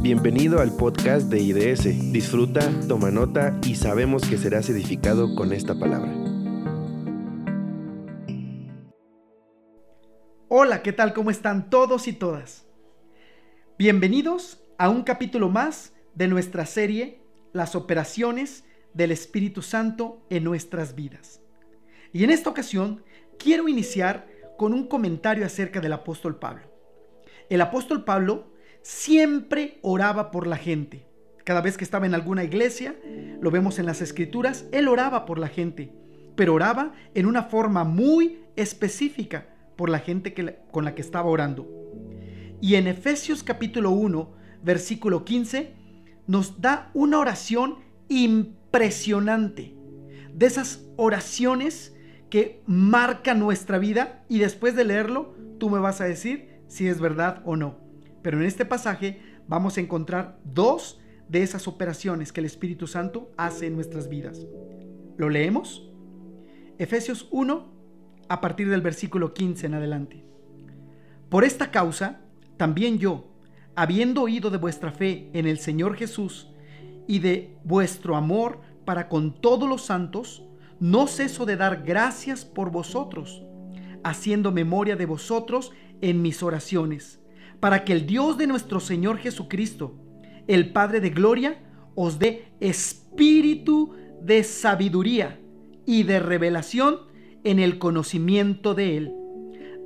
Bienvenido al podcast de IDS. Disfruta, toma nota y sabemos que serás edificado con esta palabra. Hola, ¿qué tal? ¿Cómo están todos y todas? Bienvenidos a un capítulo más de nuestra serie Las operaciones del Espíritu Santo en nuestras vidas. Y en esta ocasión quiero iniciar con un comentario acerca del apóstol Pablo. El apóstol Pablo siempre oraba por la gente. Cada vez que estaba en alguna iglesia, lo vemos en las escrituras, él oraba por la gente, pero oraba en una forma muy específica por la gente que, con la que estaba orando. Y en Efesios capítulo 1, versículo 15, nos da una oración impresionante. De esas oraciones que marcan nuestra vida y después de leerlo, tú me vas a decir si es verdad o no. Pero en este pasaje vamos a encontrar dos de esas operaciones que el Espíritu Santo hace en nuestras vidas. ¿Lo leemos? Efesios 1, a partir del versículo 15 en adelante. Por esta causa, también yo, habiendo oído de vuestra fe en el Señor Jesús y de vuestro amor para con todos los santos, no ceso de dar gracias por vosotros, haciendo memoria de vosotros en mis oraciones para que el Dios de nuestro Señor Jesucristo, el Padre de Gloria, os dé espíritu de sabiduría y de revelación en el conocimiento de Él,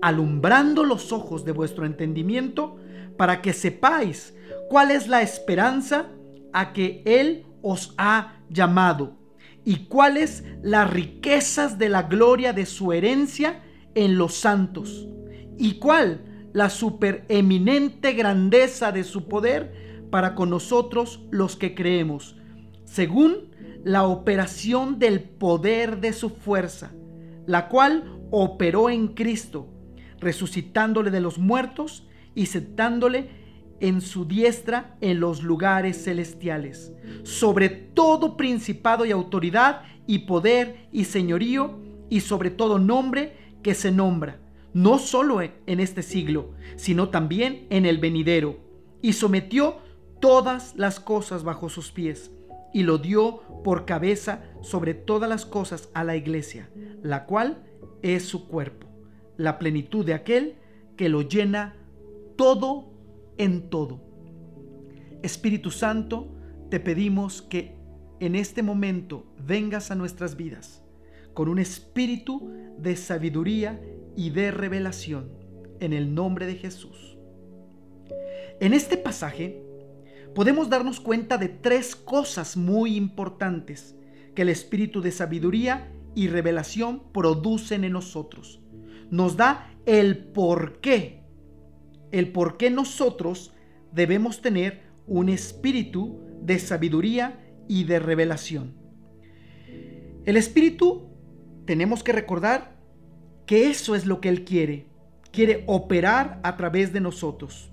alumbrando los ojos de vuestro entendimiento, para que sepáis cuál es la esperanza a que Él os ha llamado y cuáles las riquezas de la gloria de su herencia en los santos y cuál la supereminente grandeza de su poder para con nosotros los que creemos, según la operación del poder de su fuerza, la cual operó en Cristo, resucitándole de los muertos y sentándole en su diestra en los lugares celestiales, sobre todo principado y autoridad y poder y señorío y sobre todo nombre que se nombra no solo en este siglo, sino también en el venidero, y sometió todas las cosas bajo sus pies, y lo dio por cabeza sobre todas las cosas a la iglesia, la cual es su cuerpo, la plenitud de aquel que lo llena todo en todo. Espíritu Santo, te pedimos que en este momento vengas a nuestras vidas con un espíritu de sabiduría y de revelación en el nombre de Jesús. En este pasaje podemos darnos cuenta de tres cosas muy importantes que el espíritu de sabiduría y revelación producen en nosotros. Nos da el por qué, el por qué nosotros debemos tener un espíritu de sabiduría y de revelación. El espíritu, tenemos que recordar, que eso es lo que Él quiere. Quiere operar a través de nosotros.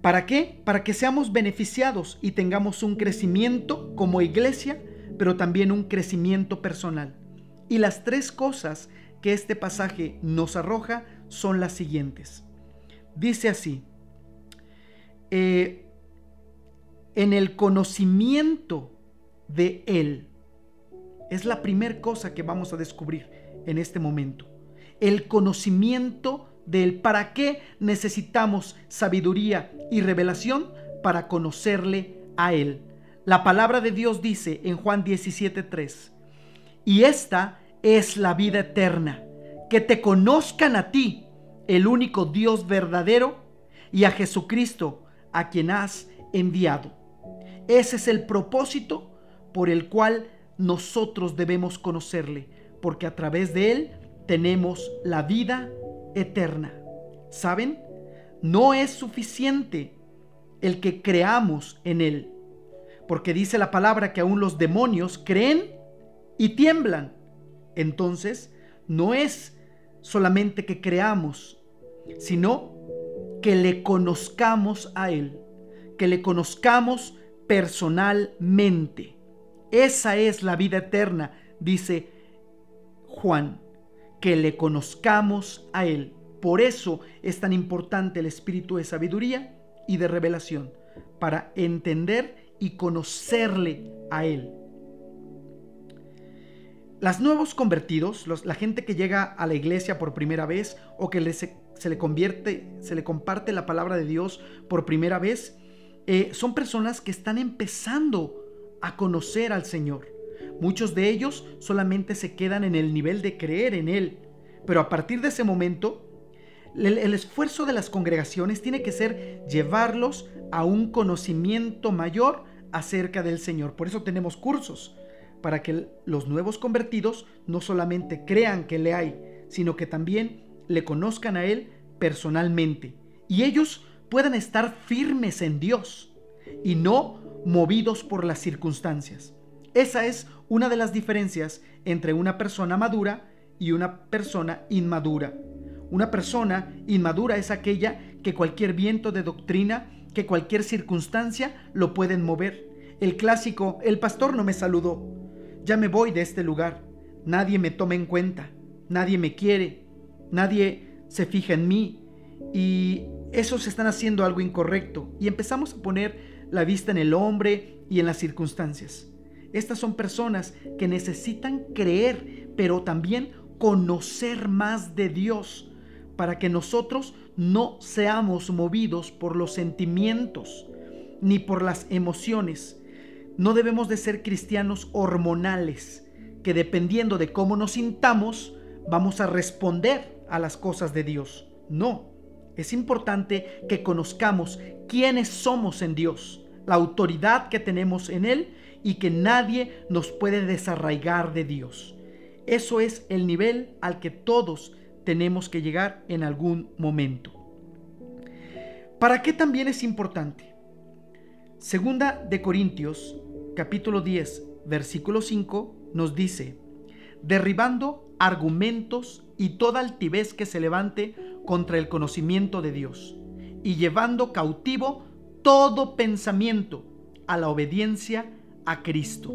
¿Para qué? Para que seamos beneficiados y tengamos un crecimiento como iglesia, pero también un crecimiento personal. Y las tres cosas que este pasaje nos arroja son las siguientes. Dice así, eh, en el conocimiento de Él. Es la primera cosa que vamos a descubrir en este momento. El conocimiento del para qué necesitamos sabiduría y revelación para conocerle a Él. La palabra de Dios dice en Juan 17:3, y esta es la vida eterna, que te conozcan a ti, el único Dios verdadero, y a Jesucristo, a quien has enviado. Ese es el propósito por el cual nosotros debemos conocerle porque a través de Él tenemos la vida eterna. ¿Saben? No es suficiente el que creamos en Él, porque dice la palabra que aún los demonios creen y tiemblan. Entonces, no es solamente que creamos, sino que le conozcamos a Él, que le conozcamos personalmente. Esa es la vida eterna, dice Juan, que le conozcamos a Él. Por eso es tan importante el espíritu de sabiduría y de revelación, para entender y conocerle a Él. Las nuevos convertidos, la gente que llega a la iglesia por primera vez o que se, le convierte, se le comparte la palabra de Dios por primera vez, eh, son personas que están empezando a conocer al Señor. Muchos de ellos solamente se quedan en el nivel de creer en Él, pero a partir de ese momento el, esfuerzo de las congregaciones tiene que ser llevarlos a un conocimiento mayor acerca del Señor. Por eso tenemos cursos, para que los nuevos convertidos no solamente crean que le hay, sino que también le conozcan a Él personalmente. Y ellos puedan estar firmes en Dios y no movidos por las circunstancias. Esa es una de las diferencias entre una persona madura y una persona inmadura. Una persona inmadura es aquella que cualquier viento de doctrina, que cualquier circunstancia lo pueden mover. El clásico, el pastor no me saludó. Ya me voy de este lugar. Nadie me toma en cuenta. Nadie me quiere. Nadie se fija en mí. Y esos están haciendo algo incorrecto. Y empezamos a poner la vista en el hombre y en las circunstancias. Estas son personas que necesitan creer, pero también conocer más de Dios para que nosotros no seamos movidos por los sentimientos ni por las emociones. No debemos de ser cristianos hormonales, que dependiendo de cómo nos sintamos, vamos a responder a las cosas de Dios. No, es importante que conozcamos quiénes somos en Dios, la autoridad que tenemos en Él y que nadie nos puede desarraigar de Dios. Eso es el nivel al que todos tenemos que llegar en algún momento. ¿Para qué también es importante? Segunda de Corintios, capítulo 10, versículo 5, nos dice, derribando argumentos y toda altivez que se levante contra el conocimiento de Dios, y llevando cautivo todo pensamiento a la obediencia a Cristo.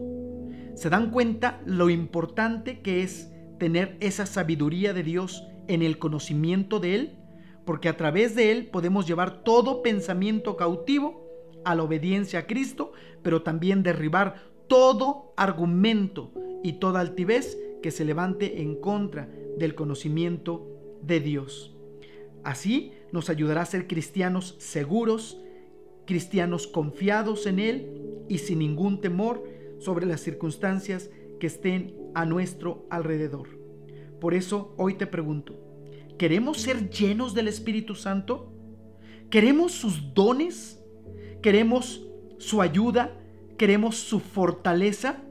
¿Se dan cuenta lo importante que es tener esa sabiduría de Dios en el conocimiento de Él, porque a través de Él podemos llevar todo pensamiento cautivo a la obediencia a Cristo, pero también derribar todo argumento y toda altivez que se levante en contra del conocimiento de Dios. Así nos ayudará a ser cristianos seguros, cristianos confiados en Él y sin ningún temor sobre las circunstancias que estén a nuestro alrededor. Por eso hoy te pregunto, ¿queremos ser llenos del Espíritu Santo? ¿Queremos sus dones? ¿Queremos su ayuda? ¿Queremos su fortaleza?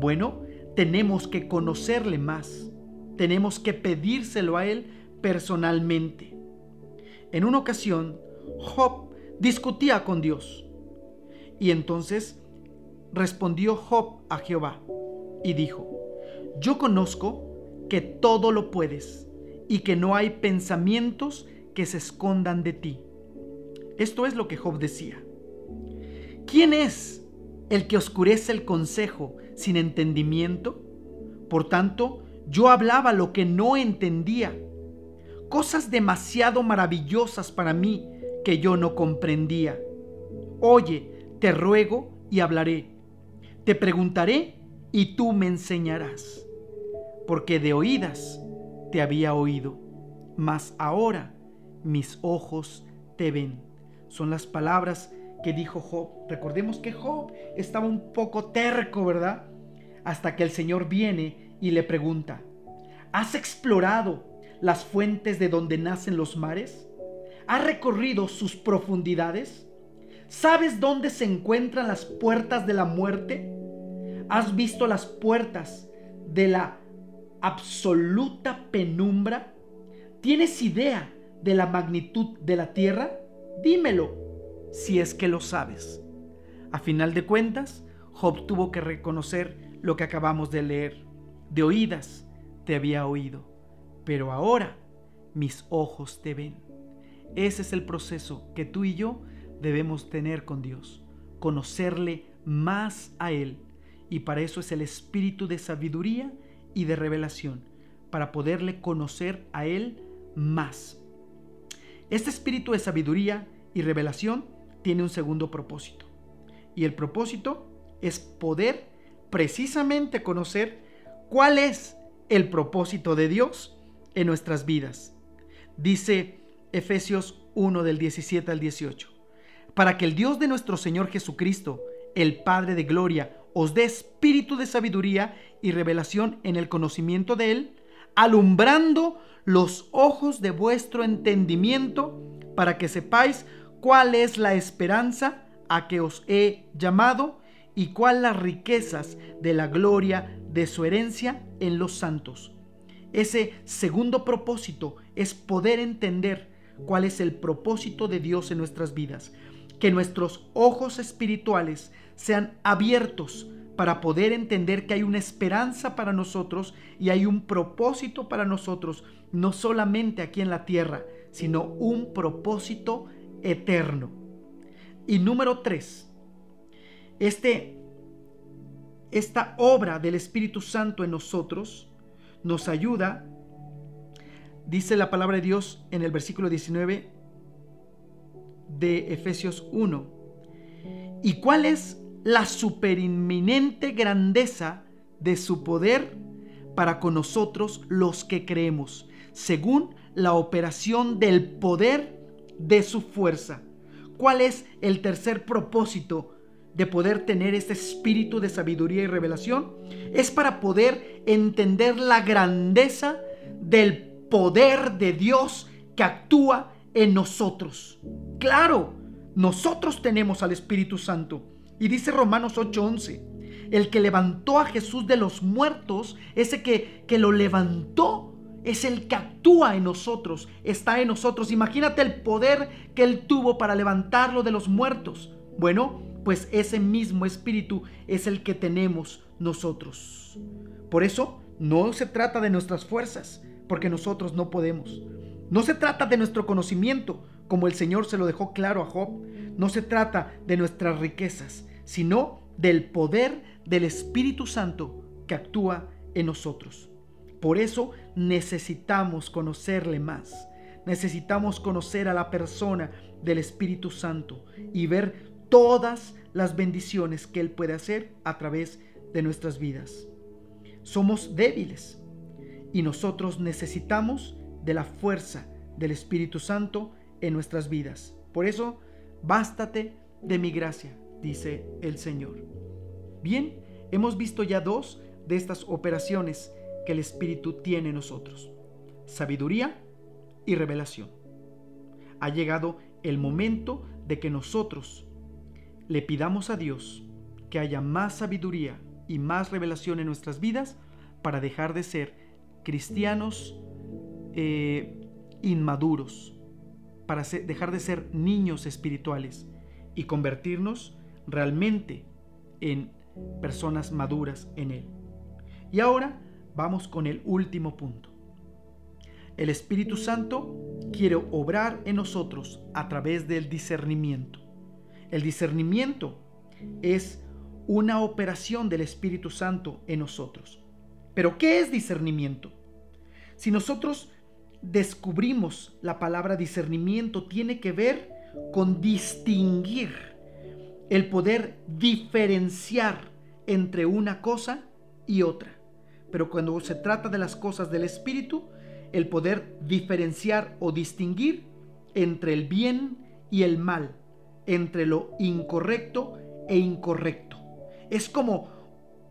Bueno, tenemos que conocerle más. Tenemos que pedírselo a Él personalmente. En una ocasión, Job discutía con Dios. Y entonces respondió Job a Jehová y dijo, yo conozco que todo lo puedes y que no hay pensamientos que se escondan de ti. Esto es lo que Job decía. ¿Quién es el que oscurece el consejo sin entendimiento? Por tanto, yo hablaba lo que no entendía, cosas demasiado maravillosas para mí que yo no comprendía. Oye, te ruego y hablaré. Te preguntaré y tú me enseñarás porque de oídas te había oído, mas ahora mis ojos te ven. Son las palabras que dijo Job. Recordemos que Job estaba un poco terco, ¿verdad? Hasta que el Señor viene y le pregunta, ¿has explorado las fuentes de donde nacen los mares? ¿Has recorrido sus profundidades? ¿Sabes dónde se encuentran las puertas de la muerte? ¿Has visto las puertas de la absoluta penumbra? ¿Tienes idea de la magnitud de la tierra? Dímelo, si es que lo sabes. A final de cuentas, Job tuvo que reconocer lo que acabamos de leer. De oídas te había oído, pero ahora mis ojos te ven. Ese es el proceso que tú y yo debemos tener con Dios, conocerle más a Él. Y para eso es el espíritu de sabiduría y de revelación para poderle conocer a Él más. Este espíritu de sabiduría y revelación tiene un segundo propósito. Y el propósito es poder precisamente conocer cuál es el propósito de Dios en nuestras vidas. Dice Efesios 1 del 17 al 18. Para que el Dios de nuestro Señor Jesucristo, el Padre de Gloria, os dé espíritu de sabiduría y revelación en el conocimiento de Él, alumbrando los ojos de vuestro entendimiento, para que sepáis cuál es la esperanza a que os he llamado y cuál las riquezas de la gloria de su herencia en los santos. Ese segundo propósito es poder entender cuál es el propósito de Dios en nuestras vidas, que nuestros ojos espirituales sean abiertos para poder entender que hay una esperanza para nosotros y hay un propósito para nosotros, no solamente aquí en la tierra, sino un propósito eterno. Y número tres, este, esta obra del Espíritu Santo en nosotros nos ayuda, dice la palabra de Dios en el versículo 19 de Efesios 1. ¿Y cuál es la superinminente grandeza de su poder para con nosotros los que creemos, según la operación del poder de su fuerza? ¿Cuál es el tercer propósito de poder tener este espíritu de sabiduría y revelación? Es para poder entender la grandeza del poder de Dios que actúa en nosotros. Claro, nosotros tenemos al Espíritu Santo. Y dice Romanos 8:11, el que levantó a Jesús de los muertos, ese que, que lo levantó, es el que actúa en nosotros, está en nosotros. Imagínate el poder que Él tuvo para levantarlo de los muertos. Bueno, pues ese mismo espíritu es el que tenemos nosotros. Por eso no se trata de nuestras fuerzas, porque nosotros no podemos. No se trata de nuestro conocimiento, como el Señor se lo dejó claro a Job. No se trata de nuestras riquezas, sino del poder del Espíritu Santo que actúa en nosotros. Por eso necesitamos conocerle más. Necesitamos conocer a la persona del Espíritu Santo y ver todas las bendiciones que Él puede hacer a través de nuestras vidas. Somos débiles y nosotros necesitamos de la fuerza del Espíritu Santo en nuestras vidas. Por eso, bástate de mi gracia, dice el Señor. Bien, hemos visto ya dos de estas operaciones que el Espíritu tiene en nosotros. Sabiduría y revelación. Ha llegado el momento de que nosotros le pidamos a Dios que haya más sabiduría y más revelación en nuestras vidas para dejar de ser cristianos eh, inmaduros, para dejar de ser niños espirituales y convertirnos realmente en personas maduras en Él. Y ahora vamos con el último punto. El Espíritu Santo quiere obrar en nosotros a través del discernimiento. El discernimiento es una operación del Espíritu Santo en nosotros. Pero ¿qué es discernimiento? Si nosotros descubrimos la palabra discernimiento, tiene que ver con distinguir, el poder diferenciar entre una cosa y otra. Pero cuando se trata de las cosas del Espíritu, el poder diferenciar o distinguir entre el bien y el mal, entre lo incorrecto e incorrecto. Es como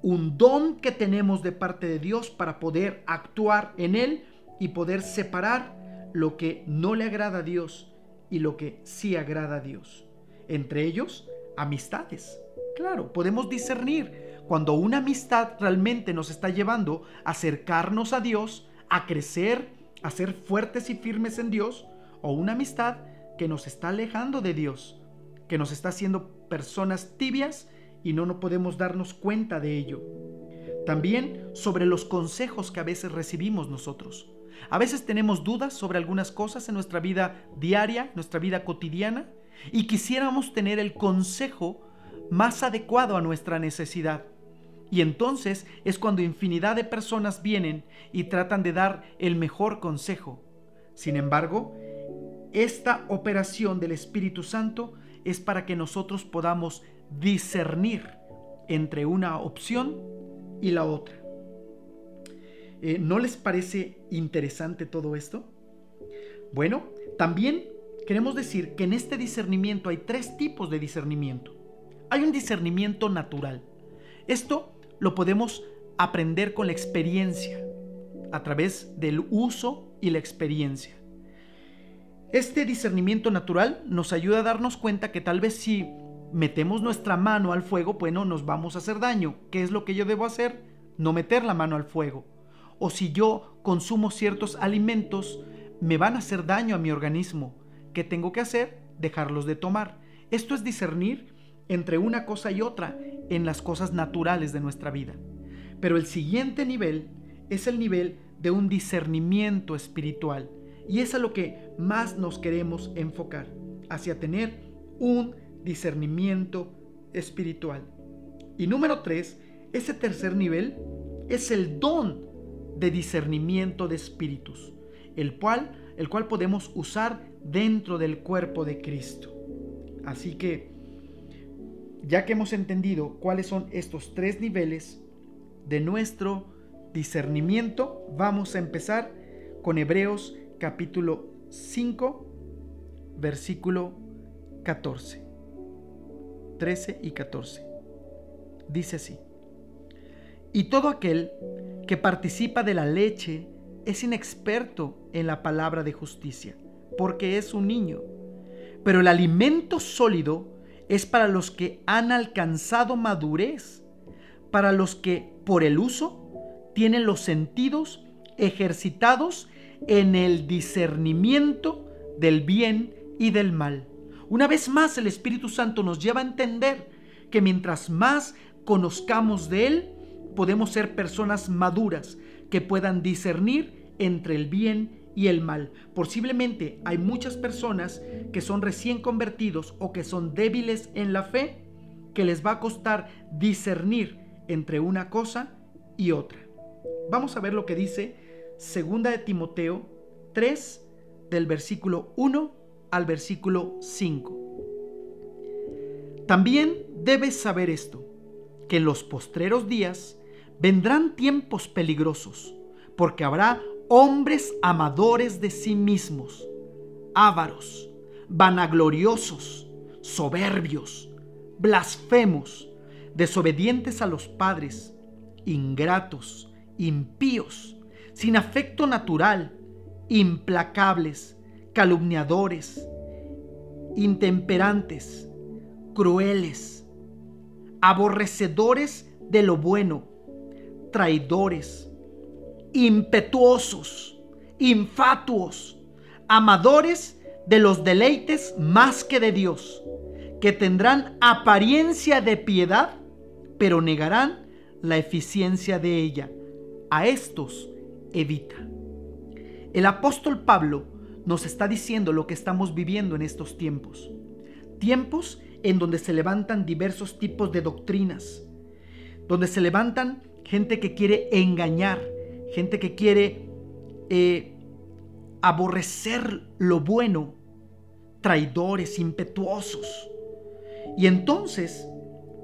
un don que tenemos de parte de Dios para poder actuar en él y poder separar lo que no le agrada a Dios y lo que sí agrada a Dios. Entre ellos, amistades. Claro, podemos discernir cuando una amistad realmente nos está llevando a acercarnos a Dios, a crecer, a ser fuertes y firmes en Dios, o una amistad que nos está alejando de Dios, que nos está haciendo personas tibias y no, no podemos darnos cuenta de ello. También sobre los consejos que a veces recibimos nosotros. A veces tenemos dudas sobre algunas cosas en nuestra vida diaria, nuestra vida cotidiana, y quisiéramos tener el consejo más adecuado a nuestra necesidad. Y entonces es cuando infinidad de personas vienen y tratan de dar el mejor consejo. Sin embargo, esta operación del Espíritu Santo es para que nosotros podamos discernir entre una opción y la otra. Eh, ¿No les parece interesante todo esto? Bueno, también queremos decir que en este discernimiento hay tres tipos de discernimiento. Hay un discernimiento natural. Esto lo podemos aprender con la experiencia, a través del uso y la experiencia. Este discernimiento natural nos ayuda a darnos cuenta que tal vez si metemos nuestra mano al fuego, bueno, nos vamos a hacer daño. ¿Qué es lo que yo debo hacer? No meter la mano al fuego o si yo consumo ciertos alimentos, me van a hacer daño a mi organismo. ¿Qué tengo que hacer? Dejarlos de tomar. Esto es discernir entre una cosa y otra en las cosas naturales de nuestra vida. Pero el siguiente nivel es el nivel de un discernimiento espiritual. Y es a lo que más nos queremos enfocar, hacia tener un discernimiento espiritual. Y número tres, ese tercer nivel es el don de discernimiento de espíritus, el cual, el cual podemos usar dentro del cuerpo de Cristo. Así que, ya que hemos entendido cuáles son estos tres niveles de nuestro discernimiento, vamos a empezar con Hebreos capítulo 5, versículo 14. 13 y 14. Dice así. Y todo aquel que participa de la leche es inexperto en la palabra de justicia, porque es un niño. Pero el alimento sólido es para los que han alcanzado madurez, para los que por el uso tienen los sentidos ejercitados en el discernimiento del bien y del mal. Una vez más el Espíritu Santo nos lleva a entender que mientras más conozcamos de Él, podemos ser personas maduras que puedan discernir entre el bien y el mal. Posiblemente hay muchas personas que son recién convertidos o que son débiles en la fe que les va a costar discernir entre una cosa y otra. Vamos a ver lo que dice segunda de Timoteo 3 del versículo 1 al versículo 5. También debes saber esto, que en los postreros días Vendrán tiempos peligrosos, porque habrá hombres amadores de sí mismos, ávaros, vanagloriosos, soberbios, blasfemos, desobedientes a los padres, ingratos, impíos, sin afecto natural, implacables, calumniadores, intemperantes, crueles, aborrecedores de lo bueno, traidores, impetuosos, infatuos, amadores de los deleites más que de Dios, que tendrán apariencia de piedad, pero negarán la eficiencia de ella. A estos evita. El apóstol Pablo nos está diciendo lo que estamos viviendo en estos tiempos. Tiempos en donde se levantan diversos tipos de doctrinas, donde se levantan gente que quiere engañar, gente que quiere eh, aborrecer lo bueno, traidores, impetuosos. Y entonces,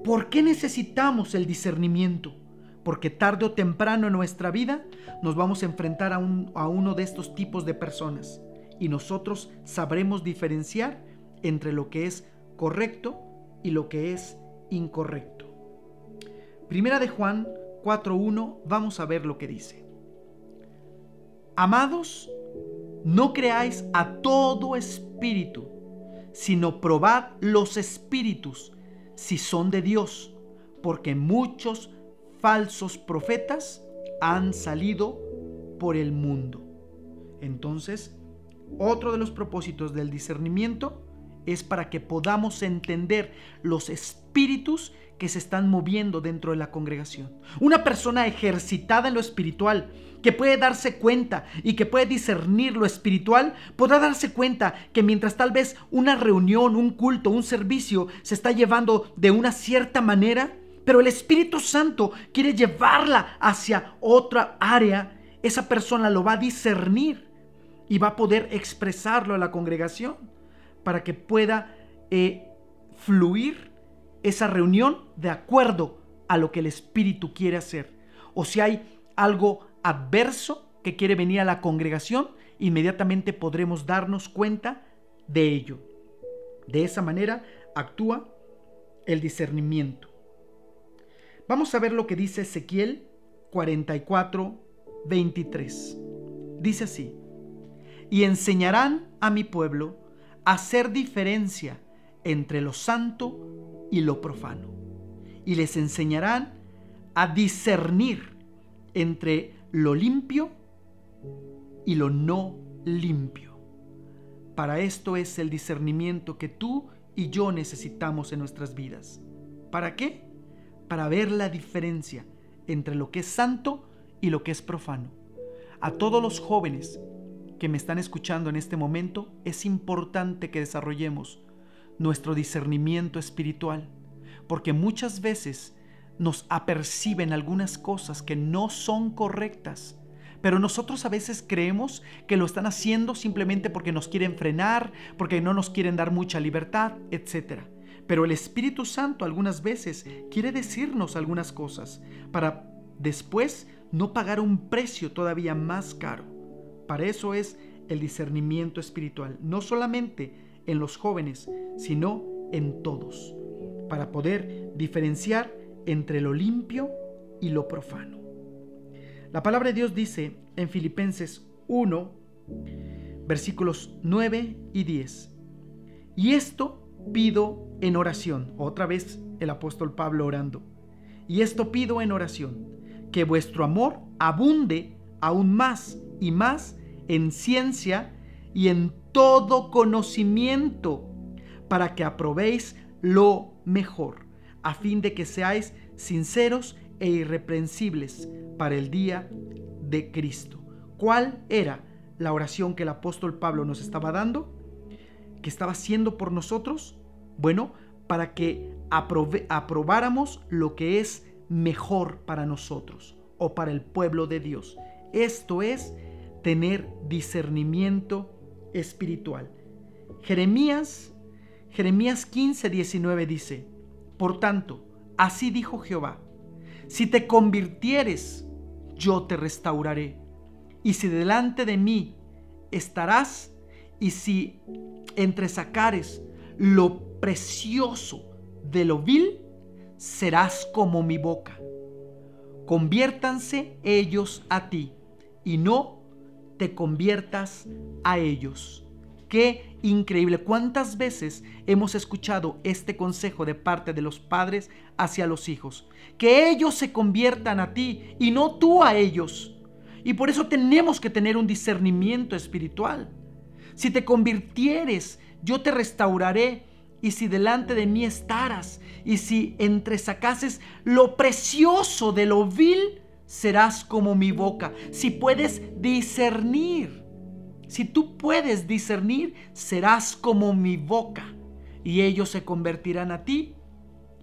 ¿por qué necesitamos el discernimiento? Porque tarde o temprano en nuestra vida nos vamos a enfrentar a, a uno de estos tipos de personas y nosotros sabremos diferenciar entre lo que es correcto y lo que es incorrecto. Primera de Juan 4.1 vamos a ver lo que dice. Amados, no creáis a todo espíritu, sino probad los espíritus si son de Dios, porque muchos falsos profetas han salido por el mundo. Entonces, otro de los propósitos del discernimiento es para que podamos entender los espíritus que se están moviendo dentro de la congregación. Una persona ejercitada en lo espiritual, que puede darse cuenta y que puede discernir lo espiritual, podrá darse cuenta que mientras tal vez una reunión, un culto, un servicio se está llevando de una cierta manera, pero el Espíritu Santo quiere llevarla hacia otra área, esa persona lo va a discernir y va a poder expresarlo a la congregación para que pueda eh, fluir esa reunión de acuerdo a lo que el Espíritu quiere hacer. O si hay algo adverso que quiere venir a la congregación, inmediatamente podremos darnos cuenta de ello. De esa manera actúa el discernimiento. Vamos a ver lo que dice Ezequiel 44, 23. Dice así, y enseñarán a mi pueblo a hacer diferencia entre lo santo y lo profano, y les enseñarán a discernir entre lo limpio y lo no limpio. Para esto es el discernimiento que tú y yo necesitamos en nuestras vidas. ¿Para qué? Para ver la diferencia entre lo que es santo y lo que es profano. A todos los jóvenes que me están escuchando en este momento, es importante que desarrollemos nuestro discernimiento espiritual, porque muchas veces nos aperciben algunas cosas que no son correctas, pero nosotros a veces creemos que lo están haciendo simplemente porque nos quieren frenar, porque no nos quieren dar mucha libertad, etc. Pero el Espíritu Santo algunas veces quiere decirnos algunas cosas para después no pagar un precio todavía más caro. Para eso es el discernimiento espiritual, no solamente en los jóvenes, sino en todos, para poder diferenciar entre lo limpio y lo profano. La palabra de Dios dice en Filipenses 1, versículos 9 y 10, y esto pido en oración, otra vez el apóstol Pablo orando, y esto pido en oración, que vuestro amor abunde aún más y más en ciencia y en todo conocimiento, para que aprobéis lo mejor, a fin de que seáis sinceros e irreprensibles para el día de Cristo. ¿Cuál era la oración que el apóstol Pablo nos estaba dando? ¿Que estaba haciendo por nosotros? Bueno, para que aprobáramos lo que es mejor para nosotros o para el pueblo de Dios. Esto es tener discernimiento espiritual. Jeremías, Jeremías 15, 19 dice, Por tanto, así dijo Jehová, si te convirtieres, yo te restauraré, y si delante de mí estarás, y si entresacares lo precioso de lo vil, serás como mi boca. Conviértanse ellos a ti, y no te conviertas a ellos. Qué increíble. ¿Cuántas veces hemos escuchado este consejo de parte de los padres hacia los hijos? Que ellos se conviertan a ti y no tú a ellos. Y por eso tenemos que tener un discernimiento espiritual. Si te convirtieres, yo te restauraré. Y si delante de mí estaras, y si entresacases lo precioso de lo vil, serás como mi boca. Si puedes discernir, si tú puedes discernir, serás como mi boca. Y ellos se convertirán a ti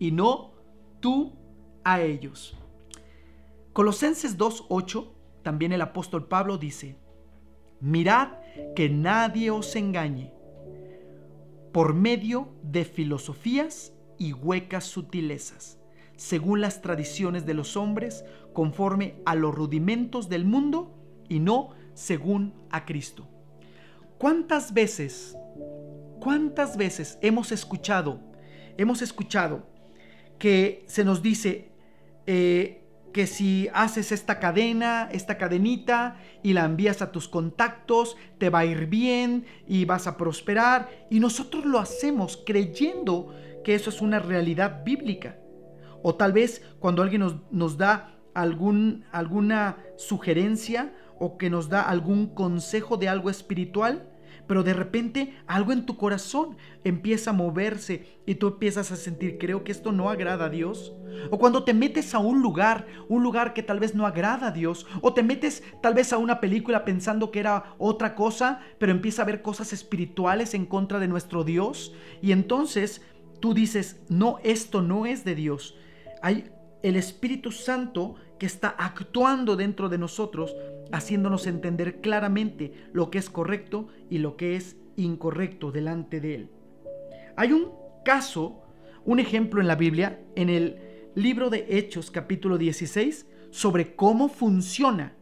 y no tú a ellos. Colosenses 2.8, también el apóstol Pablo dice, mirad que nadie os engañe por medio de filosofías y huecas sutilezas según las tradiciones de los hombres, conforme a los rudimentos del mundo y no según a Cristo. ¿Cuántas veces, cuántas veces hemos escuchado, hemos escuchado que se nos dice eh, que si haces esta cadena, esta cadenita y la envías a tus contactos, te va a ir bien y vas a prosperar. Y nosotros lo hacemos creyendo que eso es una realidad bíblica. O tal vez cuando alguien nos, da algún, alguna sugerencia o que nos da algún consejo de algo espiritual, pero de repente algo en tu corazón empieza a moverse y tú empiezas a sentir, creo que esto no agrada a Dios. O cuando te metes a un lugar, un lugar que tal vez no agrada a Dios, o te metes tal vez a una película pensando que era otra cosa, pero empieza a ver cosas espirituales en contra de nuestro Dios, y entonces tú dices, no, esto no es de Dios. Hay el Espíritu Santo que está actuando dentro de nosotros, haciéndonos entender claramente lo que es correcto y lo que es incorrecto delante de Él. Hay un caso un ejemplo en la Biblia, en el libro de Hechos capítulo 16, sobre cómo funciona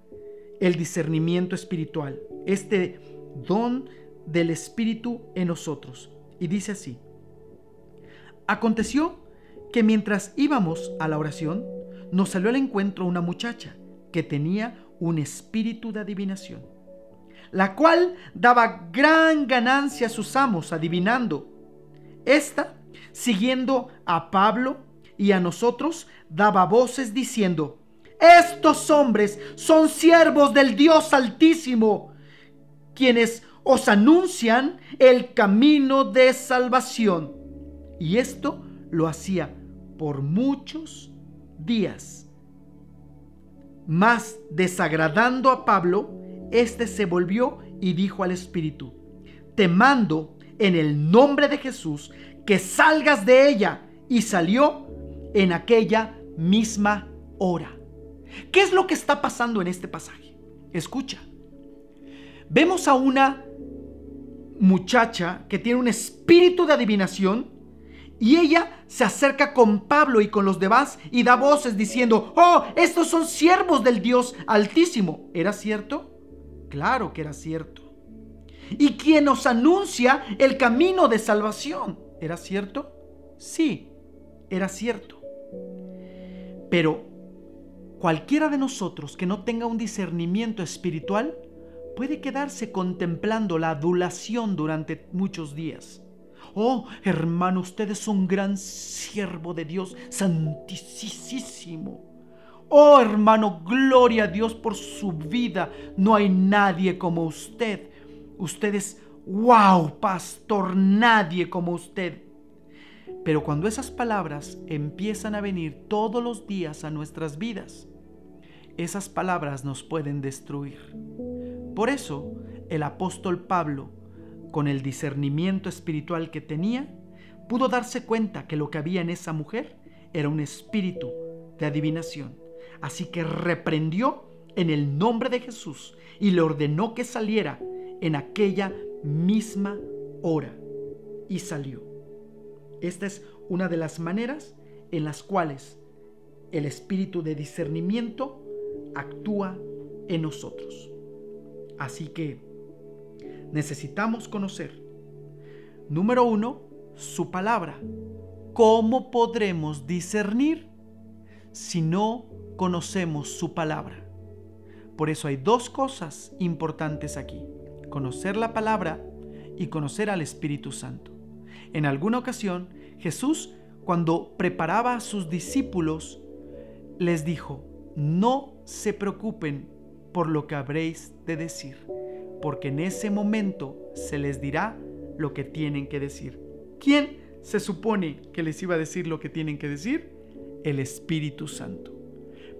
el discernimiento espiritual, este don del Espíritu en nosotros. Y dice así, aconteció que mientras íbamos a la oración, nos salió al encuentro una muchacha que tenía un espíritu de adivinación, la cual daba gran ganancia a sus amos adivinando. Esta, siguiendo a Pablo y a nosotros, daba voces diciendo, estos hombres son siervos del Dios Altísimo, quienes os anuncian el camino de salvación. Y esto lo hacía por muchos días. Mas desagradando a Pablo, éste se volvió y dijo al Espíritu, te mando en el nombre de Jesús que salgas de ella. Y salió en aquella misma hora. ¿Qué es lo que está pasando en este pasaje? Escucha. Vemos a una muchacha que tiene un espíritu de adivinación y ella se acerca con Pablo y con los demás y da voces diciendo, oh, estos son siervos del Dios Altísimo. ¿Era cierto? Claro que era cierto. Y quien nos anuncia el camino de salvación. ¿Era cierto? Sí, era cierto. Pero Cualquiera de nosotros que no tenga un discernimiento espiritual puede quedarse contemplando la adulación durante muchos días. Oh, hermano, usted es un gran siervo de Dios santísimo. Oh, hermano, gloria a Dios por su vida. No hay nadie como usted. Usted es, wow, pastor, nadie como usted. Pero cuando esas palabras empiezan a venir todos los días a nuestras vidas, esas palabras nos pueden destruir. Por eso, el apóstol Pablo, con el discernimiento espiritual que tenía, pudo darse cuenta que lo que había en esa mujer era un espíritu de adivinación. Así que reprendió en el nombre de Jesús y le ordenó que saliera en aquella misma hora. Y salió. Esta es una de las maneras en las cuales el espíritu de discernimiento actúa en nosotros. Así que necesitamos conocer, número uno, su palabra. ¿Cómo podremos discernir si no conocemos su palabra? Por eso hay dos cosas importantes aquí. Conocer la palabra y conocer al Espíritu Santo. En alguna ocasión, Jesús, cuando preparaba a sus discípulos, les dijo, no se preocupen por lo que habréis de decir, porque en ese momento se les dirá lo que tienen que decir. ¿Quién se supone que les iba a decir lo que tienen que decir? El Espíritu Santo.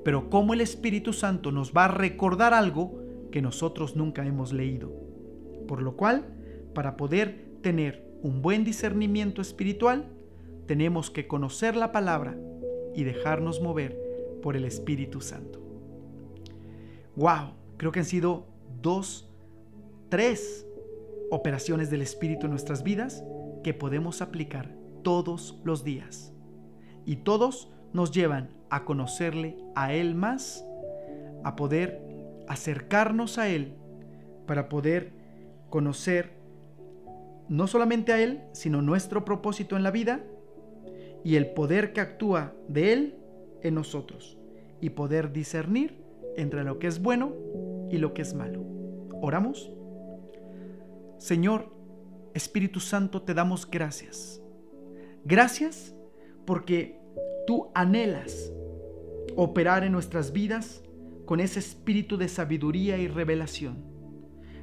Pero ¿cómo el Espíritu Santo nos va a recordar algo que nosotros nunca hemos leído? Por lo cual, para poder tener un buen discernimiento espiritual, tenemos que conocer la palabra y dejarnos mover por el Espíritu Santo. ¡Wow! Creo que han sido dos, tres operaciones del Espíritu en nuestras vidas que podemos aplicar todos los días. Y todos nos llevan a conocerle a Él más, a poder acercarnos a Él para poder conocer no solamente a Él, sino nuestro propósito en la vida y el poder que actúa de Él en nosotros y poder discernir entre lo que es bueno y lo que es malo. ¿Oramos? Señor, Espíritu Santo, te damos gracias. Gracias porque tú anhelas operar en nuestras vidas con ese espíritu de sabiduría y revelación,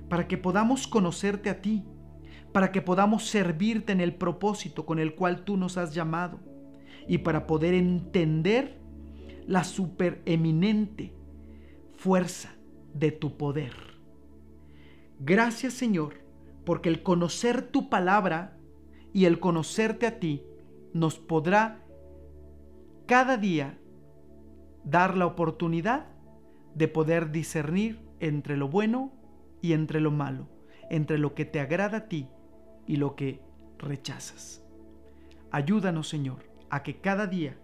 para que podamos conocerte a ti, para que podamos servirte en el propósito con el cual tú nos has llamado y para poder entender la supereminente fuerza de tu poder. Gracias Señor, porque el conocer tu palabra y el conocerte a ti nos podrá cada día dar la oportunidad de poder discernir entre lo bueno y entre lo malo, entre lo que te agrada a ti y lo que rechazas. Ayúdanos, Señor, a que cada día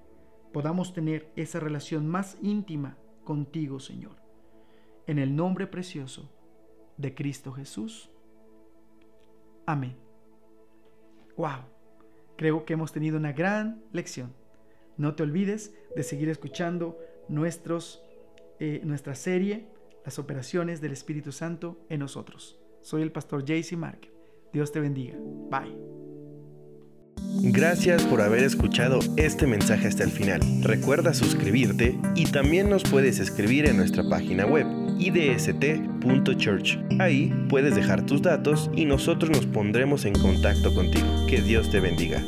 podamos tener esa relación más íntima contigo, Señor. En el nombre precioso de Cristo Jesús. Amén. Wow, creo que hemos tenido una gran lección. No te olvides de seguir escuchando nuestros, eh, nuestra serie, las operaciones del Espíritu Santo en nosotros. Soy el pastor JC Mark. Dios te bendiga. Bye. Gracias por haber escuchado este mensaje hasta el final. Recuerda suscribirte y también nos puedes escribir en nuestra página web idst.church. Ahí puedes dejar tus datos y nosotros nos pondremos en contacto contigo. Que Dios te bendiga.